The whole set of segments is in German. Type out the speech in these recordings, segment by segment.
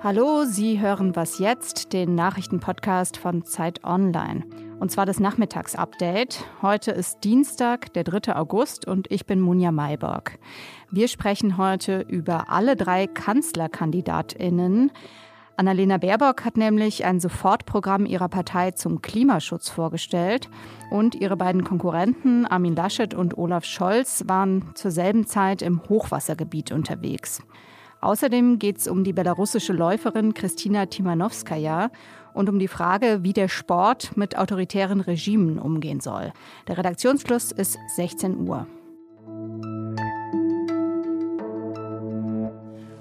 Hallo, Sie hören Was jetzt, den Nachrichtenpodcast von Zeit Online. Und zwar das Nachmittagsupdate. Heute ist Dienstag, der 3. August und ich bin Munja Mayborg. Wir sprechen heute über alle drei KanzlerkandidatInnen. Annalena Baerbock hat nämlich ein Sofortprogramm ihrer Partei zum Klimaschutz vorgestellt und ihre beiden Konkurrenten Armin Laschet und Olaf Scholz waren zur selben Zeit im Hochwassergebiet unterwegs. Außerdem geht es um die belarussische Läuferin Kristina Timanowskaja und um die Frage, wie der Sport mit autoritären Regimen umgehen soll. Der Redaktionsschluss ist 16 Uhr.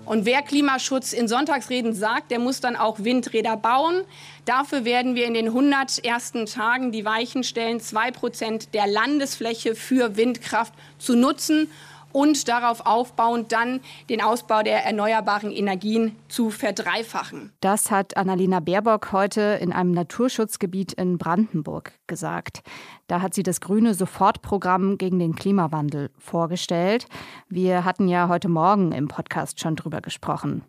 Und wer Klimaschutz in Sonntagsreden sagt, der muss dann auch Windräder bauen. Dafür werden wir in den 100 ersten Tagen die Weichen stellen, zwei Prozent der Landesfläche für Windkraft zu nutzen und darauf aufbauend dann den Ausbau der erneuerbaren Energien zu verdreifachen. Das hat Annalena Baerbock heute in einem Naturschutzgebiet in Brandenburg gesagt. Da hat sie das grüne Sofortprogramm gegen den Klimawandel vorgestellt. Wir hatten ja heute Morgen im Podcast schon drüber gesprochen.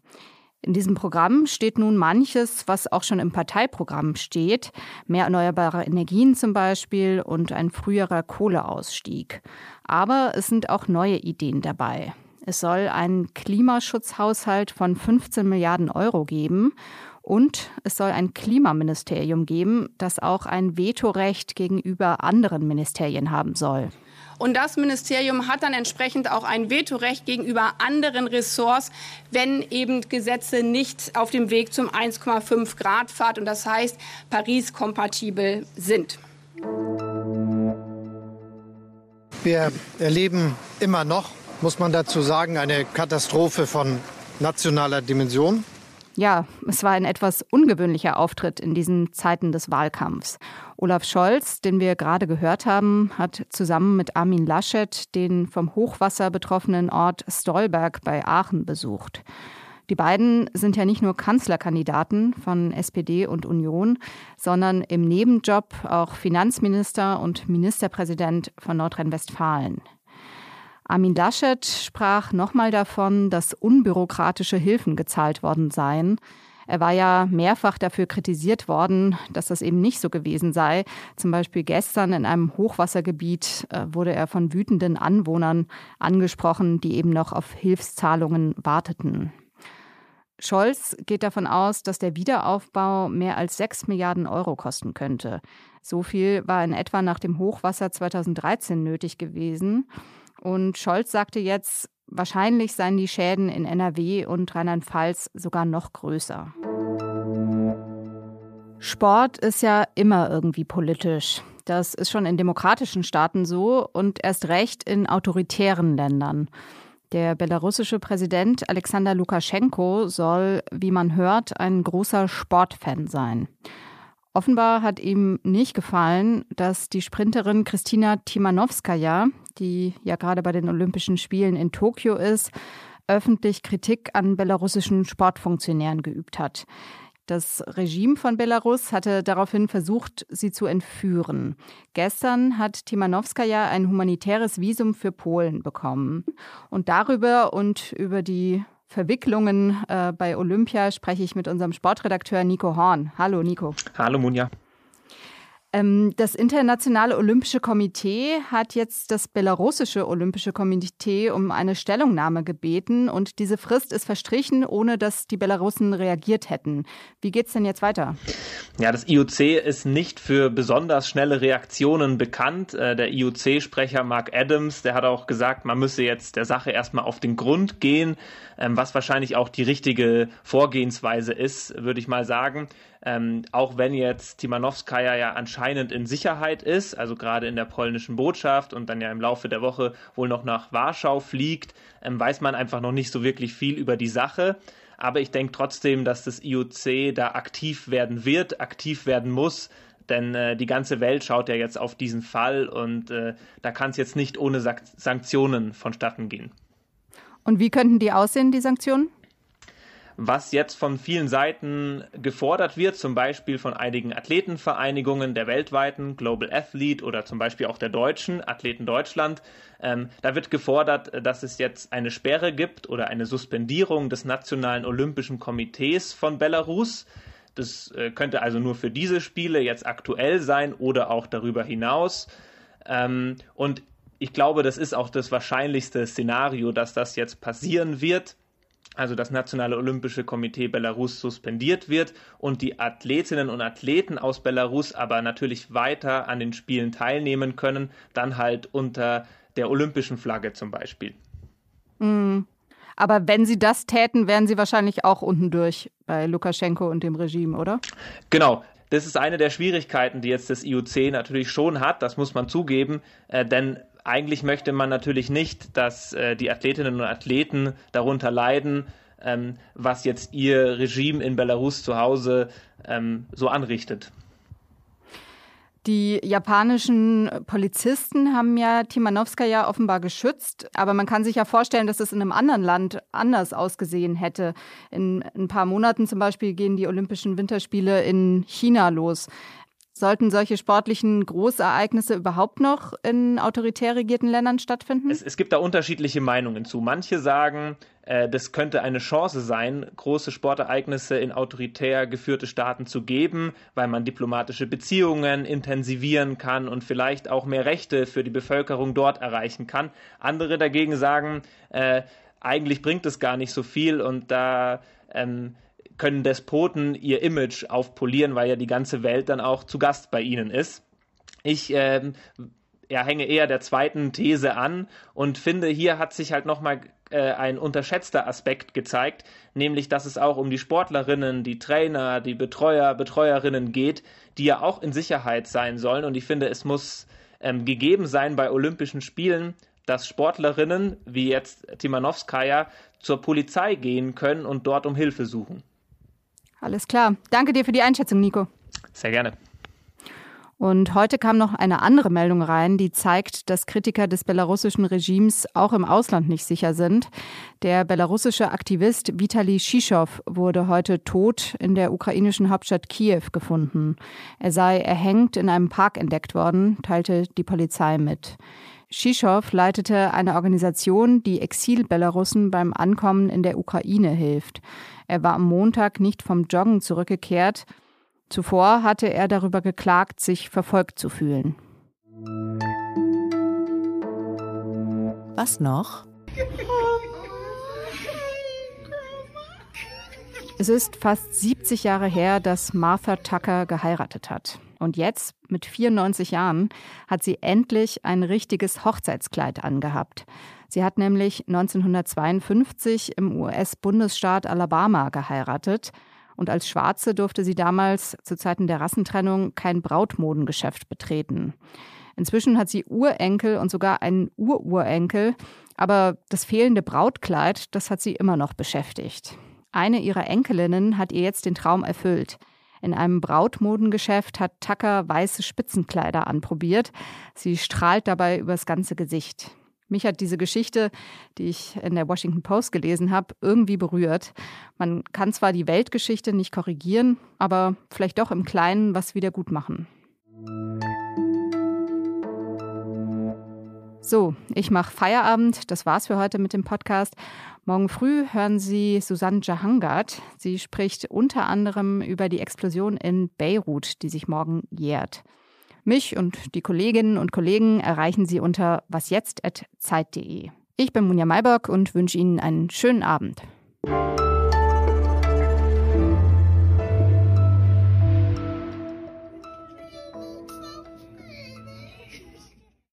In diesem Programm steht nun manches, was auch schon im Parteiprogramm steht. Mehr erneuerbare Energien zum Beispiel und ein früherer Kohleausstieg. Aber es sind auch neue Ideen dabei. Es soll einen Klimaschutzhaushalt von 15 Milliarden Euro geben und es soll ein Klimaministerium geben, das auch ein Vetorecht gegenüber anderen Ministerien haben soll. Und das Ministerium hat dann entsprechend auch ein Vetorecht gegenüber anderen Ressorts, wenn eben Gesetze nicht auf dem Weg zum 1,5 Grad Pfad und das heißt Paris kompatibel sind. Wir erleben immer noch, muss man dazu sagen, eine Katastrophe von nationaler Dimension. Ja, es war ein etwas ungewöhnlicher Auftritt in diesen Zeiten des Wahlkampfs. Olaf Scholz, den wir gerade gehört haben, hat zusammen mit Armin Laschet den vom Hochwasser betroffenen Ort Stolberg bei Aachen besucht. Die beiden sind ja nicht nur Kanzlerkandidaten von SPD und Union, sondern im Nebenjob auch Finanzminister und Ministerpräsident von Nordrhein-Westfalen. Armin Laschet sprach nochmal davon, dass unbürokratische Hilfen gezahlt worden seien. Er war ja mehrfach dafür kritisiert worden, dass das eben nicht so gewesen sei. Zum Beispiel gestern in einem Hochwassergebiet äh, wurde er von wütenden Anwohnern angesprochen, die eben noch auf Hilfszahlungen warteten. Scholz geht davon aus, dass der Wiederaufbau mehr als 6 Milliarden Euro kosten könnte. So viel war in etwa nach dem Hochwasser 2013 nötig gewesen. Und Scholz sagte jetzt, wahrscheinlich seien die Schäden in NRW und Rheinland-Pfalz sogar noch größer. Sport ist ja immer irgendwie politisch. Das ist schon in demokratischen Staaten so und erst recht in autoritären Ländern. Der belarussische Präsident Alexander Lukaschenko soll, wie man hört, ein großer Sportfan sein. Offenbar hat ihm nicht gefallen, dass die Sprinterin Kristina Timanowskaja, die ja gerade bei den Olympischen Spielen in Tokio ist, öffentlich Kritik an belarussischen Sportfunktionären geübt hat. Das Regime von Belarus hatte daraufhin versucht, sie zu entführen. Gestern hat Timanowskaja ein humanitäres Visum für Polen bekommen. Und darüber und über die Verwicklungen äh, bei Olympia spreche ich mit unserem Sportredakteur Nico Horn. Hallo Nico. Hallo Munja. Ähm, das Internationale Olympische Komitee hat jetzt das belarussische Olympische Komitee um eine Stellungnahme gebeten und diese Frist ist verstrichen, ohne dass die Belarussen reagiert hätten. Wie geht's denn jetzt weiter? Ja, das IOC ist nicht für besonders schnelle Reaktionen bekannt. Äh, der IOC-Sprecher Mark Adams, der hat auch gesagt, man müsse jetzt der Sache erstmal auf den Grund gehen, ähm, was wahrscheinlich auch die richtige Vorgehensweise ist, würde ich mal sagen. Ähm, auch wenn jetzt Timanowskaja ja anscheinend in Sicherheit ist, also gerade in der polnischen Botschaft und dann ja im Laufe der Woche wohl noch nach Warschau fliegt, ähm, weiß man einfach noch nicht so wirklich viel über die Sache. Aber ich denke trotzdem, dass das IOC da aktiv werden wird, aktiv werden muss, denn äh, die ganze Welt schaut ja jetzt auf diesen Fall und äh, da kann es jetzt nicht ohne Sanktionen vonstatten gehen. Und wie könnten die aussehen, die Sanktionen? Was jetzt von vielen Seiten gefordert wird, zum Beispiel von einigen Athletenvereinigungen der weltweiten, Global Athlete oder zum Beispiel auch der deutschen, Athleten Deutschland, ähm, da wird gefordert, dass es jetzt eine Sperre gibt oder eine Suspendierung des Nationalen Olympischen Komitees von Belarus. Das äh, könnte also nur für diese Spiele jetzt aktuell sein oder auch darüber hinaus. Ähm, und ich glaube, das ist auch das wahrscheinlichste Szenario, dass das jetzt passieren wird. Also das Nationale Olympische Komitee Belarus suspendiert wird und die Athletinnen und Athleten aus Belarus aber natürlich weiter an den Spielen teilnehmen können, dann halt unter der olympischen Flagge zum Beispiel. Mm. Aber wenn sie das täten, wären sie wahrscheinlich auch unten durch bei Lukaschenko und dem Regime, oder? Genau das ist eine der Schwierigkeiten, die jetzt das IOC natürlich schon hat, das muss man zugeben, äh, denn eigentlich möchte man natürlich nicht, dass äh, die Athletinnen und Athleten darunter leiden, ähm, was jetzt ihr Regime in Belarus zu Hause ähm, so anrichtet. Die japanischen Polizisten haben ja Timanowskaja offenbar geschützt, aber man kann sich ja vorstellen, dass es in einem anderen Land anders ausgesehen hätte. In ein paar Monaten zum Beispiel gehen die Olympischen Winterspiele in China los. Sollten solche sportlichen Großereignisse überhaupt noch in autoritär regierten Ländern stattfinden? Es, es gibt da unterschiedliche Meinungen zu. Manche sagen, äh, das könnte eine Chance sein, große Sportereignisse in autoritär geführte Staaten zu geben, weil man diplomatische Beziehungen intensivieren kann und vielleicht auch mehr Rechte für die Bevölkerung dort erreichen kann. Andere dagegen sagen, äh, eigentlich bringt es gar nicht so viel und da ähm, können Despoten ihr Image aufpolieren, weil ja die ganze Welt dann auch zu Gast bei ihnen ist. Ich ähm, ja, hänge eher der zweiten These an und finde, hier hat sich halt nochmal äh, ein unterschätzter Aspekt gezeigt, nämlich dass es auch um die Sportlerinnen, die Trainer, die Betreuer, Betreuerinnen geht, die ja auch in Sicherheit sein sollen. Und ich finde, es muss ähm, gegeben sein bei Olympischen Spielen, dass Sportlerinnen wie jetzt Timanowskaja zur Polizei gehen können und dort um Hilfe suchen. Alles klar. Danke dir für die Einschätzung, Nico. Sehr gerne. Und heute kam noch eine andere Meldung rein, die zeigt, dass Kritiker des belarussischen Regimes auch im Ausland nicht sicher sind. Der belarussische Aktivist Vitali Shishow wurde heute tot in der ukrainischen Hauptstadt Kiew gefunden. Er sei erhängt in einem Park entdeckt worden, teilte die Polizei mit. Shishow leitete eine Organisation, die Exil-Belarussen beim Ankommen in der Ukraine hilft. Er war am Montag nicht vom Joggen zurückgekehrt. Zuvor hatte er darüber geklagt, sich verfolgt zu fühlen. Was noch? Es ist fast 70 Jahre her, dass Martha Tucker geheiratet hat. Und jetzt, mit 94 Jahren, hat sie endlich ein richtiges Hochzeitskleid angehabt. Sie hat nämlich 1952 im US-Bundesstaat Alabama geheiratet. Und als Schwarze durfte sie damals zu Zeiten der Rassentrennung kein Brautmodengeschäft betreten. Inzwischen hat sie Urenkel und sogar einen Ururenkel, aber das fehlende Brautkleid, das hat sie immer noch beschäftigt. Eine ihrer Enkelinnen hat ihr jetzt den Traum erfüllt. In einem Brautmodengeschäft hat Tucker weiße Spitzenkleider anprobiert. Sie strahlt dabei übers ganze Gesicht. Mich hat diese Geschichte, die ich in der Washington Post gelesen habe, irgendwie berührt. Man kann zwar die Weltgeschichte nicht korrigieren, aber vielleicht doch im Kleinen was wieder gut machen. So, ich mache Feierabend. Das war's für heute mit dem Podcast. Morgen früh hören Sie Susanne Jahangat. Sie spricht unter anderem über die Explosion in Beirut, die sich morgen jährt. Mich und die Kolleginnen und Kollegen erreichen Sie unter wasjetzt.zeit.de. Ich bin Munja Mayberg und wünsche Ihnen einen schönen Abend.